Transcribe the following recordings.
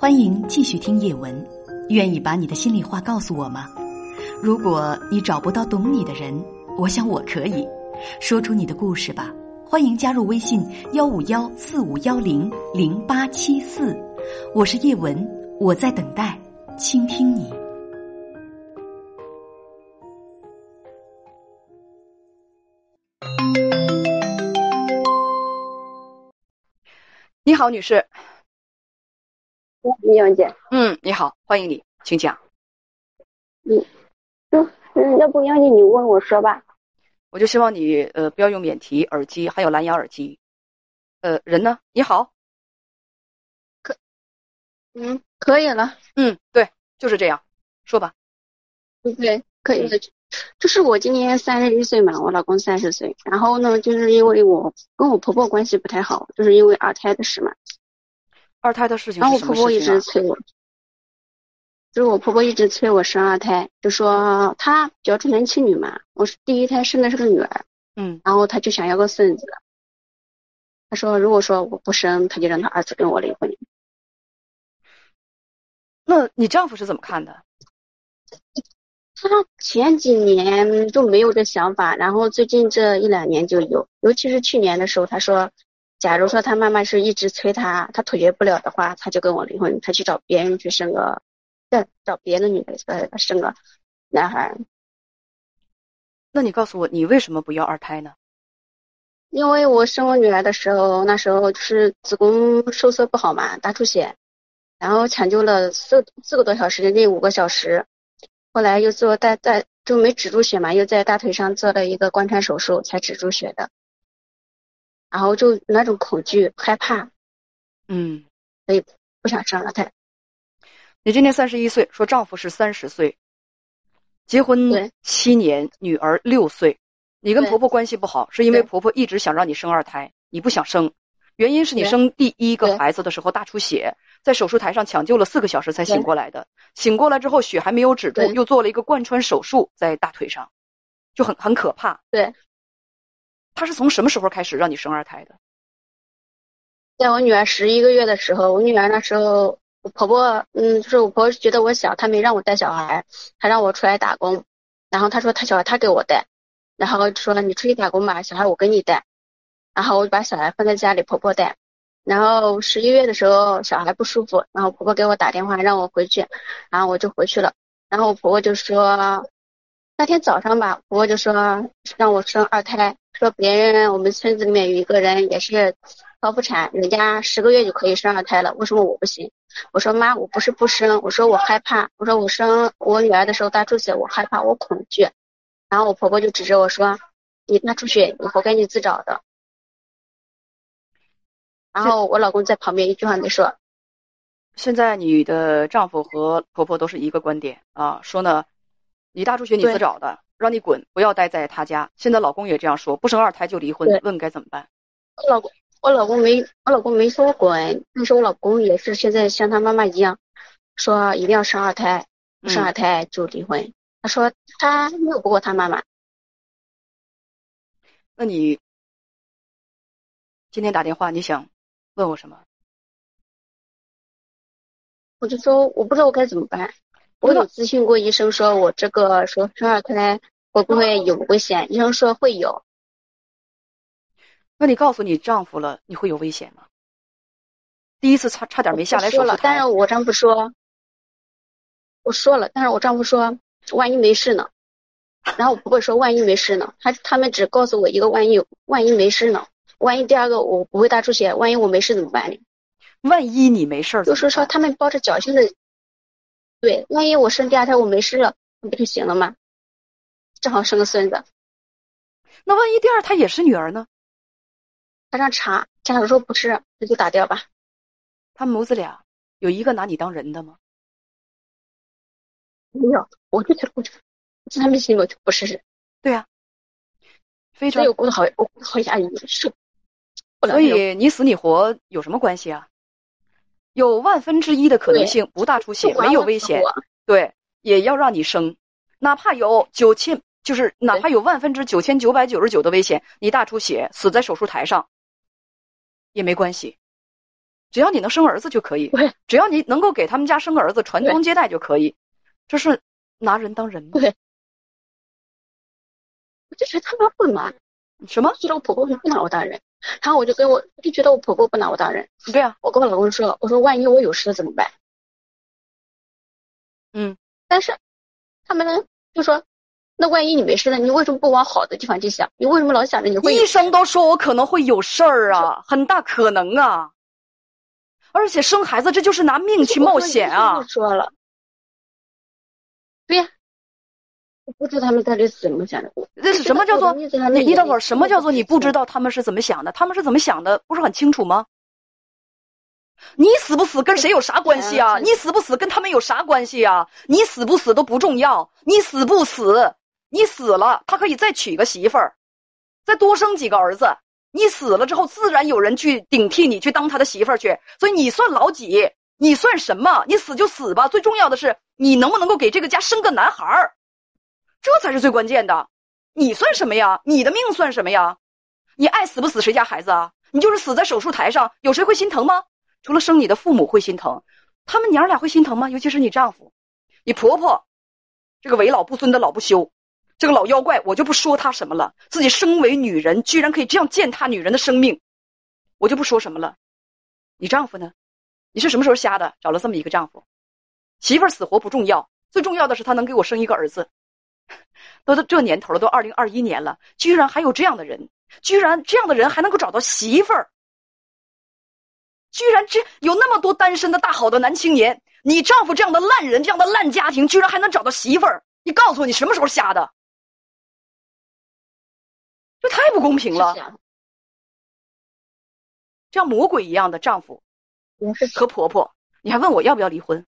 欢迎继续听叶文，愿意把你的心里话告诉我吗？如果你找不到懂你的人，我想我可以说出你的故事吧。欢迎加入微信幺五幺四五幺零零八七四，我是叶文，我在等待倾听你。你好，女士。李文姐，嗯，你好，欢迎你，请讲。嗯，嗯，要不要你你问我说吧。我就希望你呃不要用免提耳机，还有蓝牙耳机。呃，人呢？你好。可，嗯，可以了。嗯，对，就是这样，说吧。对，可以的。就是我今年三十一岁嘛，我老公三十岁。然后呢，就是因为我跟我婆婆关系不太好，就是因为二胎的事嘛。二胎的事情，然后我婆婆一直催我，就是我婆婆一直催我生二胎，就说她比较重男轻女嘛。我是第一胎生的是个女儿，嗯，然后她就想要个孙子。她说如果说我不生，她就让她儿子跟我离婚。那你丈夫是怎么看的？他前几年都没有这想法，然后最近这一两年就有，尤其是去年的时候，他说。假如说他妈妈是一直催他，他妥协不了的话，他就跟我离婚，他去找别人去生个，再找别的女的呃生个男孩。那你告诉我，你为什么不要二胎呢？因为我生我女儿的时候，那时候就是子宫收缩不好嘛，大出血，然后抢救了四四个多小时，近五个小时，后来又做大在就没止住血嘛，又在大腿上做了一个贯穿手术才止住血的。然后就那种恐惧、害怕，嗯，所以不想生二胎。你今年三十一岁，说丈夫是三十岁，结婚七年，女儿六岁。你跟婆婆关系不好，是因为婆婆一直想让你生二胎，你不想生，原因是你生第一个孩子的时候大出血，在手术台上抢救了四个小时才醒过来的。醒过来之后血还没有止住，又做了一个贯穿手术在大腿上，就很很可怕。对。他是从什么时候开始让你生二胎的？在我女儿十一个月的时候，我女儿那时候，我婆婆，嗯，就是我婆婆觉得我小，她没让我带小孩，她让我出来打工，然后她说她小孩她给我带，然后说你出去打工吧，小孩我给你带，然后我就把小孩放在家里婆婆带，然后十一月的时候小孩不舒服，然后婆婆给我打电话让我回去，然后我就回去了，然后我婆婆就说那天早上吧，婆婆就说让我生二胎。说别人我们村子里面有一个人也是剖腹产，人家十个月就可以生二胎了，为什么我不行？我说妈，我不是不生，我说我害怕，我说我生我女儿的时候大出血，我害怕，我恐惧。然后我婆婆就指着我说：“你大出血，你活该你自找的。”然后我老公在旁边一句话没说。现在你的丈夫和婆婆都是一个观点啊，说呢，你大出血你自找的。让你滚，不要待在他家。现在老公也这样说，不生二胎就离婚。问该怎么办？我老公，我老公没，我老公没说滚。但是我老公也是现在像他妈妈一样，说一定要生二胎，不生二胎就离婚。他说他拗不过他妈妈。那你今天打电话，你想问我什么？我就说我不知道我该怎么办。我有咨询过医生，说我这个说生二胎会不会有危险？医生说会有。那你告诉你丈夫了，你会有危险吗？第一次差差点没下来说了，但是我丈夫说，我说了，但是我丈夫说，万一没事呢？然后我婆婆说，万一没事呢？他他们只告诉我一个万一，万一没事呢？万一第二个我不会大出血，万一我没事怎么办呢？万一你没事，就是说他们抱着侥幸的。对，万一我生第二胎我没事了，那不就行了吗？正好生个孙子。那万一第二胎也是女儿呢？他让查家属说不是，那就打掉吧。他们母子俩有一个拿你当人的吗？没有，我就觉得我就在他们心里我就不是人。对呀、非常所以。我过得好，我过得好压抑，受不了所。以你死你活有什么关系啊？有万分之一的可能性不大出血，没有危险，对，也要让你生，哪怕有九千，就是哪怕有万分之九千九百九十九的危险，你大出血死在手术台上也没关系，只要你能生儿子就可以对，只要你能够给他们家生个儿子，传宗接代就可以，这是拿人当人吗？对。我就觉得他妈混嘛，什么？觉得我婆婆不拿我当人，然后我就跟我我就觉得我婆婆不拿我当人，对啊，我跟我老公说，我说万一我有事了怎么办？嗯，但是他们呢就说，那万一你没事了，你为什么不往好的地方去想？你为什么老想着你会医生都说我可能会有事儿啊，很大可能啊。而且生孩子这就是拿命去冒险啊我！说了，对呀、我不知道他们到底是怎么想的。我这是什么叫做你你等会儿，什么叫做你不知道？他们是怎么想的？他们是怎么想的，不是很清楚吗？你死不死跟谁有啥关系啊？嗯你死不死跟他们有啥关系啊？你死不死都不重要，你死不死，你死了，他可以再娶个媳妇儿，再多生几个儿子。你死了之后，自然有人去顶替你去当他的媳妇儿去，所以你算老几？你算什么？你死就死吧，最重要的是你能不能够给这个家生个男孩儿，这才是最关键的。你算什么呀？你的命算什么呀？你爱死不死谁家孩子啊？你就是死在手术台上，有谁会心疼吗？除了生你的父母会心疼，他们娘俩会心疼吗？尤其是你丈夫，你婆婆，这个为老不尊的老不休，这个老妖怪，我就不说他什么了。自己身为女人，居然可以这样践踏女人的生命，我就不说什么了。你丈夫呢？你是什么时候瞎的？找了这么一个丈夫，媳妇儿死活不重要，最重要的是他能给我生一个儿子。都都这年头了，都二零二一年了，居然还有这样的人，居然这样的人还能够找到媳妇儿，居然这有那么多单身的大好的男青年，你丈夫这样的烂人，这样的烂家庭，居然还能找到媳妇儿，你告诉我你什么时候瞎的？这太不公平了！这样魔鬼一样的丈夫和婆婆，你还问我要不要离婚？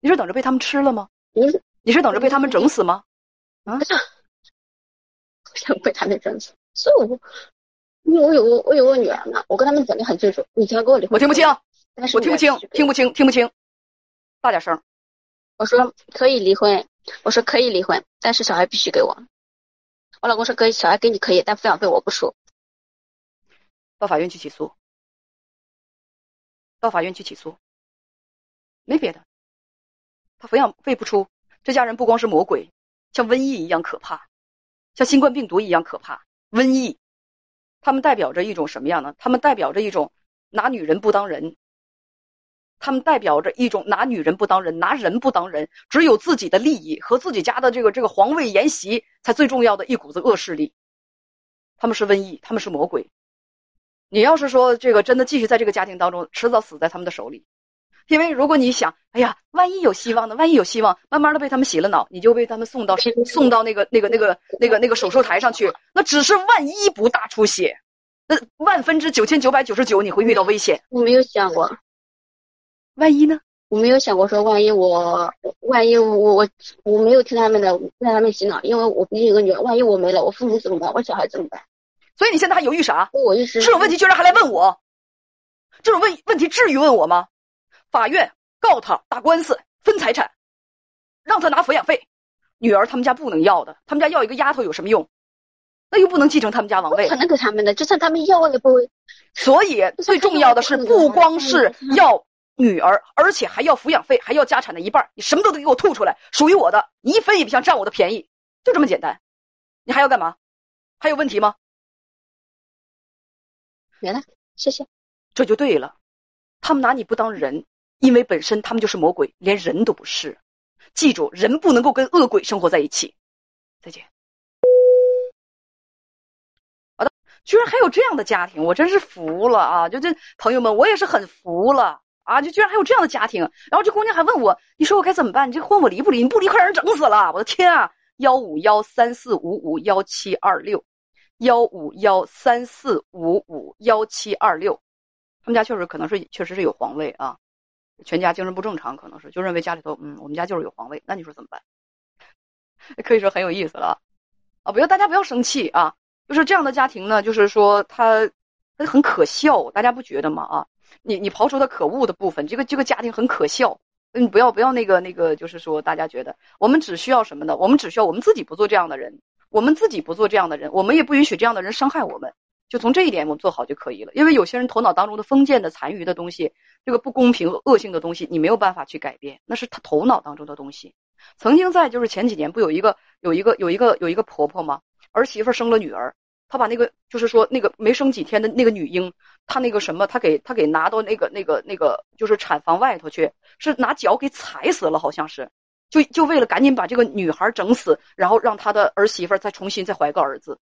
你是等着被他们吃了吗？你你是等着被他们整死吗？不想被他们整死，所以我就因为我有个我有个女儿嘛，我跟他们讲的很清楚，你想跟我离婚，我听不清，但是我听不清，听不清，听不清，大点声。我说可以离婚，我说可以离婚，但是小孩必须给我。我老公说可以，小孩给你可以，但抚养费我不出。到法院去起诉，到法院去起诉，没别的。他抚养费不出，这家人不光是魔鬼，像瘟疫一样可怕，像新冠病毒一样可怕。瘟疫，他们代表着一种什么样呢？他们代表着一种拿女人不当人，他们代表着一种拿女人不当人，拿人不当人，只有自己的利益和自己家的这个这个皇位沿袭才最重要的一股子恶势力。他们是瘟疫，他们是魔鬼。你要是说这个真的继续在这个家庭当中，迟早死在他们的手里。因为如果你想，哎呀，万一有希望呢？万一有希望，慢慢的被他们洗了脑，你就被他们送到送到那个那个那个那个那个手术台上去。那只是万一不大出血，那万分之九千九百九十九你会遇到危险。我没有想过，万一呢？我没有想过说万一我万一我我我没有听他们的，让他们洗脑，因为我毕竟有个女儿，万一我没了，我父母怎么办？我小孩怎么办？所以你现在还犹豫啥？我一时这种问题居然还来问我，这种问问题至于问我吗？法院告他打官司分财产，让他拿抚养费。女儿他们家不能要的，他们家要一个丫头有什么用？那又不能继承他们家王位不可。能给他们的，就算他们要我也不会。所以最重要的是，不光是要女儿，而且还要抚养费，还要家产的一半。你什么都得给我吐出来，属于我的，你一分也别想占我的便宜，就这么简单。你还要干嘛？还有问题吗？没了，谢谢。这就对了，他们拿你不当人，因为本身他们就是魔鬼，连人都不是。记住，人不能够跟恶鬼生活在一起。再见。好的，居然还有这样的家庭，我真是服了啊！就这朋友们，我也是很服了啊！就居然还有这样的家庭，然后这姑娘还问我，你说我该怎么办？你这婚我离不离？你不离，快让人整死了！我的天啊！幺五幺三四五五幺七二六。幺五幺三四五五幺七二六。他们家确实可能是确实是有皇位啊，全家精神不正常，可能是就认为家里头嗯，我们家就是有皇位，那你说怎么办？可以说很有意思了啊！不要大家不要生气啊，就是这样的家庭呢，就是说他他很可笑，大家不觉得吗？啊，你你刨除他可恶的部分，这个这个家庭很可笑。嗯，不要不要那个那个，就是说大家觉得我们只需要什么呢？我们只需要我们自己不做这样的人，我们自己不做这样的人，我们也不允许这样的人伤害我们。就从这一点我们做好就可以了。因为有些人头脑当中的封建的残余的东西，这个不公平恶性的东西，你没有办法去改变，那是他头脑当中的东西。曾经在就是前几年不有一个有一个有一个有一个婆婆吗？儿媳妇生了女儿，她把那个就是说那个没生几天的那个女婴，她那个什么，她给她给拿到那个那个那个就是产房外头去，是拿脚给踩死了，好像是，就就为了赶紧把这个女孩整死，然后让她的儿媳妇再重新再怀个儿子。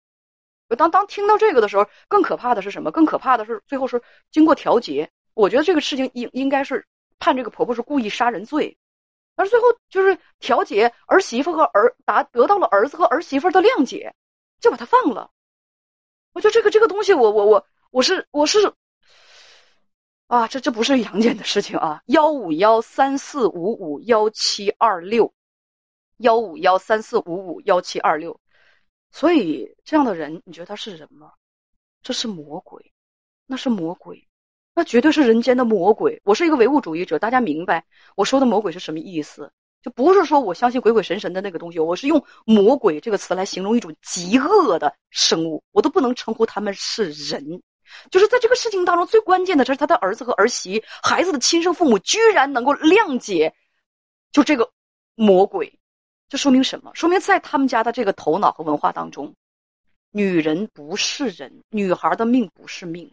当当听到这个的时候，更可怕的是什么？更可怕的是最后是经过调解，我觉得这个事情应应该是判这个婆婆是故意杀人罪。而最后就是调解，儿媳妇和儿达得到了儿子和儿媳妇的谅解，就把他放了。我觉得这个这个东西，我我我我是我是啊，这这不是杨戬的事情啊！幺五幺三四五五幺七二六，幺五幺三四五五幺七二六。所以这样的人，你觉得他是人吗？这是魔鬼，那是魔鬼。那绝对是人间的魔鬼。我是一个唯物主义者，大家明白我说的魔鬼是什么意思？就不是说我相信鬼鬼神神的那个东西，我是用魔鬼这个词来形容一种极恶的生物，我都不能称呼他们是人。就是在这个事情当中，最关键的是他的儿子和儿媳，孩子的亲生父母居然能够谅解，就这个魔鬼，这说明什么？说明在他们家的这个头脑和文化当中，女人不是人，女孩的命不是命。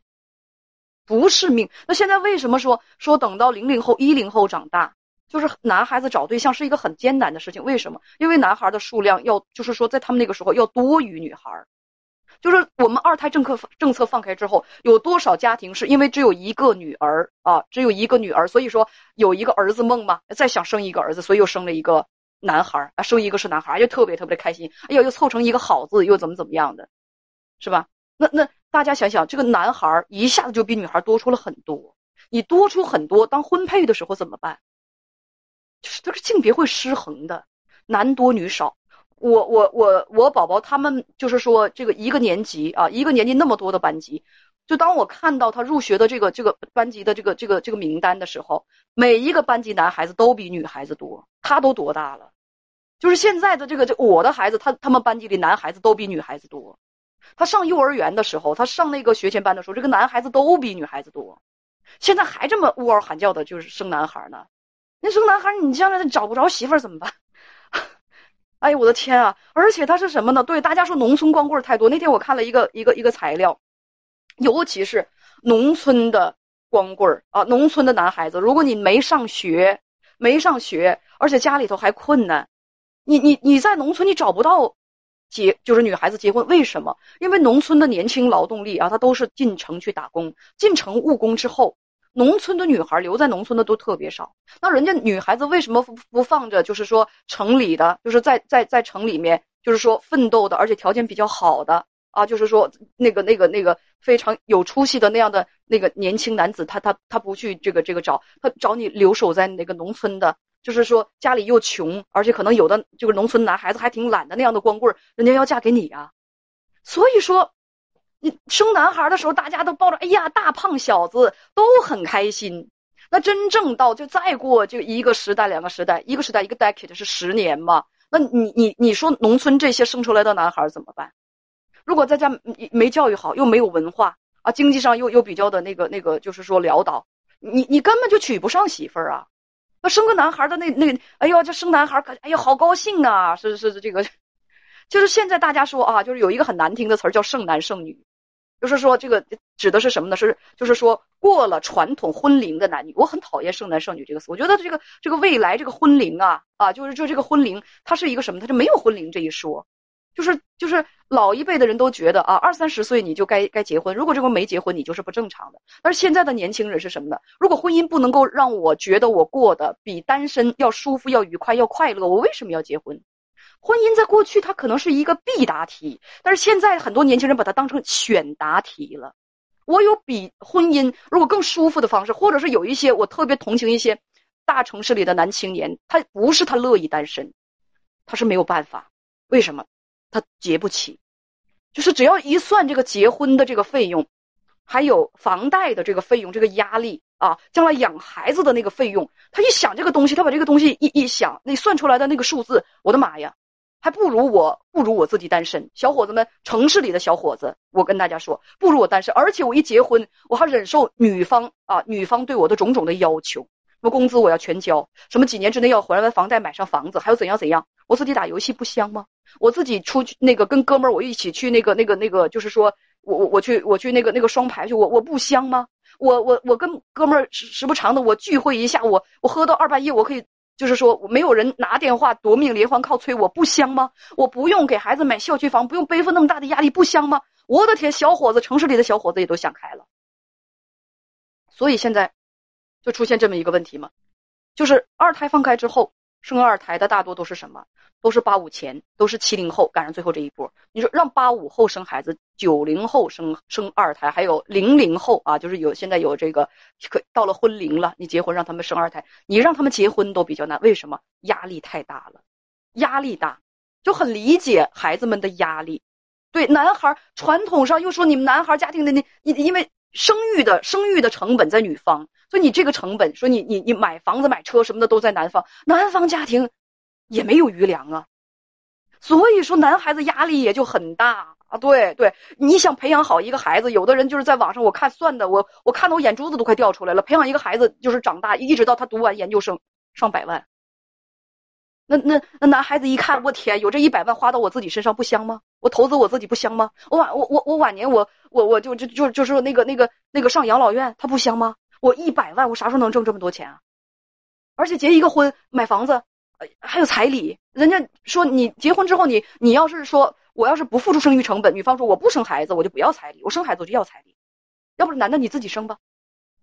不是命。那现在为什么说说等到零零后、一零后长大，就是男孩子找对象是一个很艰难的事情？为什么？因为男孩的数量要，就是说在他们那个时候要多于女孩。就是我们二胎政策政策放开之后，有多少家庭是因为只有一个女儿啊，只有一个女儿，所以说有一个儿子梦嘛，再想生一个儿子，所以又生了一个男孩啊，生一个是男孩，就特别特别的开心。哎呀，又凑成一个好字，又怎么怎么样的，是吧？那那。大家想想，这个男孩一下子就比女孩多出了很多。你多出很多，当婚配的时候怎么办？就是这个性别会失衡的，男多女少。我我我我宝宝他们就是说，这个一个年级啊，一个年级那么多的班级，就当我看到他入学的这个这个班级的这个这个这个名单的时候，每一个班级男孩子都比女孩子多。他都多大了？就是现在的这个这我的孩子，他他们班级里男孩子都比女孩子多。他上幼儿园的时候，他上那个学前班的时候，这个男孩子都比女孩子多。现在还这么呜嗷喊叫的，就是生男孩呢。那生男孩，你将来找不着媳妇儿怎么办？哎呦，我的天啊！而且他是什么呢？对大家说，农村光棍太多。那天我看了一个一个一个材料，尤其是农村的光棍啊，农村的男孩子，如果你没上学，没上学，而且家里头还困难，你你你在农村你找不到。结就是女孩子结婚，为什么？因为农村的年轻劳动力啊，她都是进城去打工，进城务工之后，农村的女孩留在农村的都特别少。那人家女孩子为什么不放着？就是说城里的，就是在在在城里面，就是说奋斗的，而且条件比较好的啊，就是说那个那个那个非常有出息的那样的那个年轻男子，他他他不去这个这个找，他找你留守在那个农村的。就是说家里又穷，而且可能有的就是农村男孩子还挺懒的那样的光棍，人家要嫁给你啊。所以说，你生男孩的时候，大家都抱着哎呀大胖小子都很开心。那真正到就再过就一个时代两个时代，一个时代一个 decade 是十年嘛？那你你你说农村这些生出来的男孩怎么办？如果在家没没教育好，又没有文化啊，经济上又又比较的那个那个，就是说潦倒，你你根本就娶不上媳妇儿啊。那生个男孩的那那，哎呦，这生男孩可哎呀，好高兴啊！是是是，这个，就是现在大家说啊，就是有一个很难听的词儿叫剩男剩女，就是说这个指的是什么呢？是就是说过了传统婚龄的男女，我很讨厌剩男剩女这个词。我觉得这个这个未来这个婚龄啊啊，就是就这个婚龄，它是一个什么？它就没有婚龄这一说。就是就是老一辈的人都觉得啊，二三十岁你就该该结婚，如果这个没结婚，你就是不正常的。但是现在的年轻人是什么呢？如果婚姻不能够让我觉得我过得比单身要舒服、要愉快、要快乐，我为什么要结婚？婚姻在过去它可能是一个必答题，但是现在很多年轻人把它当成选答题了。我有比婚姻如果更舒服的方式，或者是有一些我特别同情一些大城市里的男青年，他不是他乐意单身，他是没有办法。为什么？他结不起，就是只要一算这个结婚的这个费用，还有房贷的这个费用，这个压力啊，将来养孩子的那个费用，他一想这个东西，他把这个东西一一想，那算出来的那个数字，我的妈呀！还不如我，不如我自己单身。小伙子们，城市里的小伙子，我跟大家说，不如我单身。而且我一结婚，我还忍受女方啊，女方对我的种种的要求。什么工资我要全交，什么几年之内要还完房贷买上房子，还有怎样怎样。我自己打游戏不香吗？我自己出去那个跟哥们儿我一起去那个那个那个，就是说我我我去我去那个那个双排去，我我不香吗？我我我跟哥们儿时时不常的我聚会一下，我我喝到二半夜我可以。就是说，没有人拿电话夺命连环靠催，我不香吗？我不用给孩子买校区房，不用背负那么大的压力，不香吗？我的天，小伙子，城市里的小伙子也都想开了。所以现在就出现这么一个问题嘛，就是二胎放开之后。生二胎的大多都是什么？都是八五前，都是七零后赶上最后这一波。你说让八五后生孩子，九零后生生二胎，还有零零后啊，就是有现在有这个可到了婚龄了，你结婚让他们生二胎，你让他们结婚都比较难。为什么？压力太大了，压力大，就很理解孩子们的压力。对男孩，传统上又说你们男孩家庭的那，因因为。生育的生育的成本在女方，所以你这个成本，说你你你买房子买车什么的都在男方，男方家庭也没有余粮啊，所以说男孩子压力也就很大啊。对对，你想培养好一个孩子，有的人就是在网上我看算的，我我看到我眼珠子都快掉出来了。培养一个孩子就是长大，一直到他读完研究生，上百万。那那那男孩子一看，我天，有这一百万花到我自己身上不香吗？我投资我自己不香吗？我晚我我我晚年我我我就就就就是说那个那个那个上养老院，他不香吗？我一百万，我啥时候能挣这么多钱啊？而且结一个婚买房子，还有彩礼。人家说你结婚之后，你你要是说我要是不付出生育成本，女方说我不生孩子，我就不要彩礼；我生孩子我就要彩礼。要不男的你自己生吧，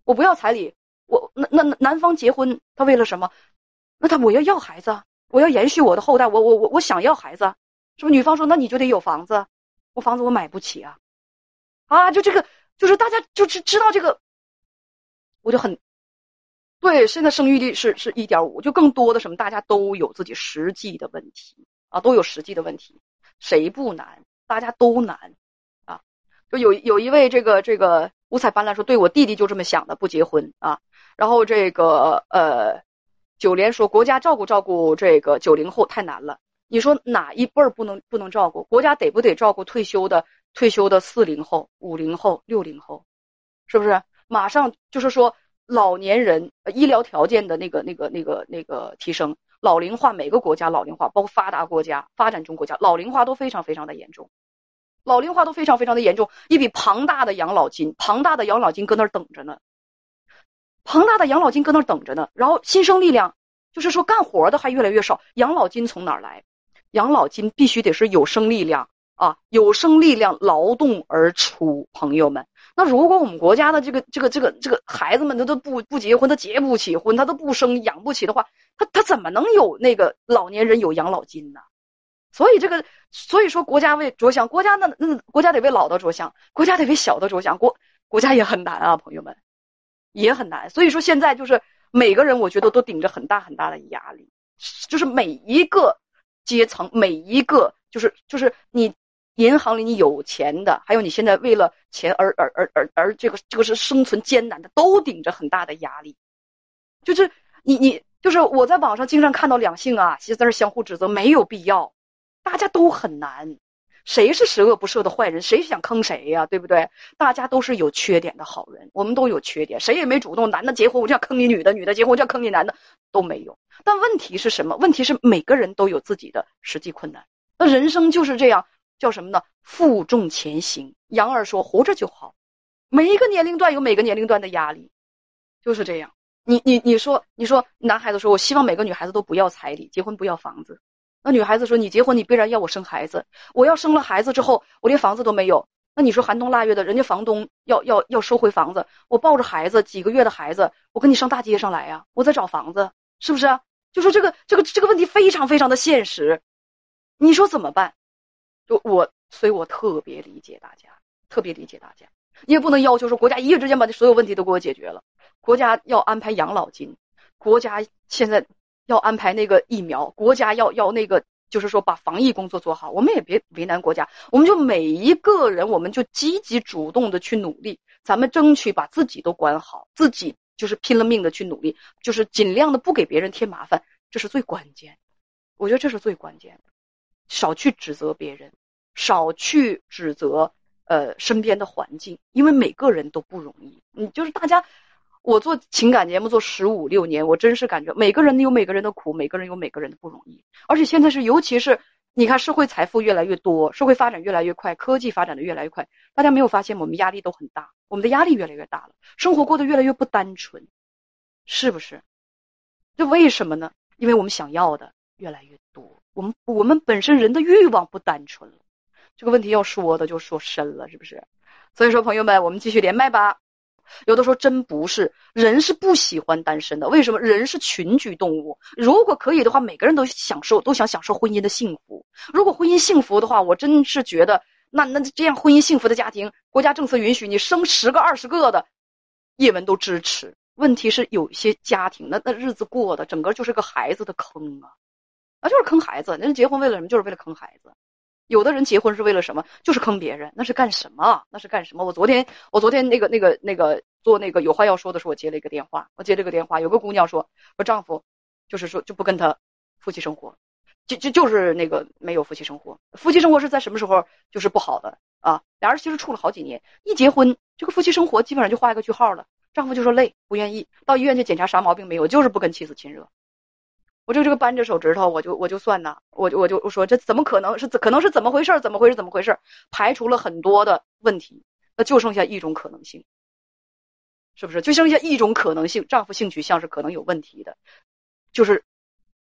我不要彩礼。我那那男方结婚他为了什么？那他我要要孩子。我要延续我的后代，我我我我想要孩子，是不是？女方说，那你就得有房子，我房子我买不起啊，啊，就这个，就是大家就知知道这个，我就很，对，现在生育率是是一点五，就更多的什么，大家都有自己实际的问题啊，都有实际的问题，谁不难？大家都难啊，就有有一位这个这个五彩斑斓说，对我弟弟就这么想的，不结婚啊，然后这个呃。九连说：“国家照顾照顾这个九零后太难了。你说哪一辈儿不能不能照顾？国家得不得照顾退休的退休的四零后、五零后、六零后？是不是？马上就是说老年人医疗条件的那个那个那个那个提升，老龄化，每个国家老龄化，包括发达国家、发展中国家老龄化都非常非常的严重，老龄化都非常非常的严重，一笔庞大的养老金，庞大的养老金搁那儿等着呢。”庞大的养老金搁那儿等着呢，然后新生力量，就是说干活的还越来越少。养老金从哪儿来？养老金必须得是有生力量啊，有生力量劳动而出。朋友们，那如果我们国家的这个这个这个这个孩子们他都不不结婚，他结不起婚，他都不生养不起的话，他他怎么能有那个老年人有养老金呢？所以这个，所以说国家为着想，国家那那国家得为老的着想，国家得为小的着想，国国家也很难啊，朋友们。也很难，所以说现在就是每个人，我觉得都顶着很大很大的压力，就是每一个阶层，每一个就是就是你银行里你有钱的，还有你现在为了钱而而而而而这个这个是生存艰难的，都顶着很大的压力。就是你你就是我在网上经常看到两性啊，其实在这相互指责，没有必要，大家都很难。谁是十恶不赦的坏人？谁想坑谁呀？对不对？大家都是有缺点的好人，我们都有缺点，谁也没主动。男的结婚我就要坑你女的，女的结婚我就要坑你男的，都没有。但问题是什么？问题是每个人都有自己的实际困难。那人生就是这样，叫什么呢？负重前行。杨二说：“活着就好。”每一个年龄段有每个年龄段的压力，就是这样。你你你说你说，男孩子说：“我希望每个女孩子都不要彩礼，结婚不要房子。”那女孩子说：“你结婚，你必然要我生孩子。我要生了孩子之后，我连房子都没有。那你说寒冬腊月的，人家房东要要要收回房子，我抱着孩子几个月的孩子，我跟你上大街上来呀？我在找房子，是不是？就说这个这个这个问题非常非常的现实。你说怎么办？就我，所以我特别理解大家，特别理解大家。你也不能要求说国家一夜之间把这所有问题都给我解决了。国家要安排养老金，国家现在要安排那个疫苗，国家要要那个，就是说把防疫工作做好。我们也别为难国家，我们就每一个人，我们就积极主动的去努力，咱们争取把自己都管好，自己就是拼了命的去努力，就是尽量的不给别人添麻烦，这是最关键。我觉得这是最关键的，少去指责别人，少去指责。呃，身边的环境，因为每个人都不容易。你就是大家，我做情感节目做十五六年，我真是感觉每个人有每个人的苦，每个人有每个人的不容易。而且现在是，尤其是你看，社会财富越来越多，社会发展越来越快，科技发展的越来越快，大家没有发现我们压力都很大，我们的压力越来越大了，生活过得越来越不单纯，是不是？这为什么呢？因为我们想要的越来越多，我们我们本身人的欲望不单纯了。这个问题要说的就说深了，是不是？所以说，朋友们，我们继续连麦吧。有的时候真不是，人是不喜欢单身的。为什么？人是群居动物。如果可以的话，每个人都享受，都想享受婚姻的幸福。如果婚姻幸福的话，我真是觉得，那那这样婚姻幸福的家庭，国家政策允许你生十个、二十个的，叶文都支持。问题是有些家庭，那那日子过的整个就是个孩子的坑啊，啊，就是坑孩子。人结婚为了什么？就是为了坑孩子。有的人结婚是为了什么？就是坑别人，那是干什么？那是干什么？我昨天，我昨天那个、那个、那个做那个有话要说的时候，我接了一个电话。我接这个电话，有个姑娘说，我丈夫就是说就不跟她夫妻生活，就就就是那个没有夫妻生活。夫妻生活是在什么时候就是不好的啊？俩人其实处了好几年，一结婚这个夫妻生活基本上就画一个句号了。丈夫就说累，不愿意到医院去检查啥毛病没有，就是不跟妻子亲热。我就这个扳着手指头，我就我就算呐，我就我就我说这怎么可能是怎可能是怎么回事？怎么回事？怎么回事？排除了很多的问题，那就剩下一种可能性，是不是？就剩下一种可能性，丈夫性取向是可能有问题的，就是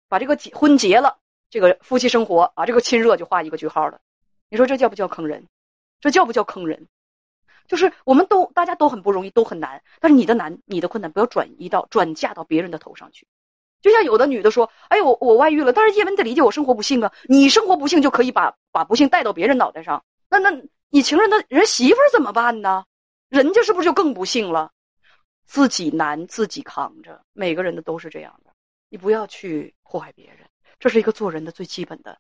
把这个结婚结了，这个夫妻生活啊，这个亲热就画一个句号了。你说这叫不叫坑人？这叫不叫坑人？就是我们都大家都很不容易，都很难，但是你的难，你的困难不要转移到转嫁到别人的头上去。就像有的女的说：“哎呦，我我外遇了，但是叶文，得理解我生活不幸啊！你生活不幸就可以把把不幸带到别人脑袋上，那那你情人的人媳妇怎么办呢？人家是不是就更不幸了？自己难自己扛着，每个人的都是这样的。你不要去祸害别人，这是一个做人的最基本的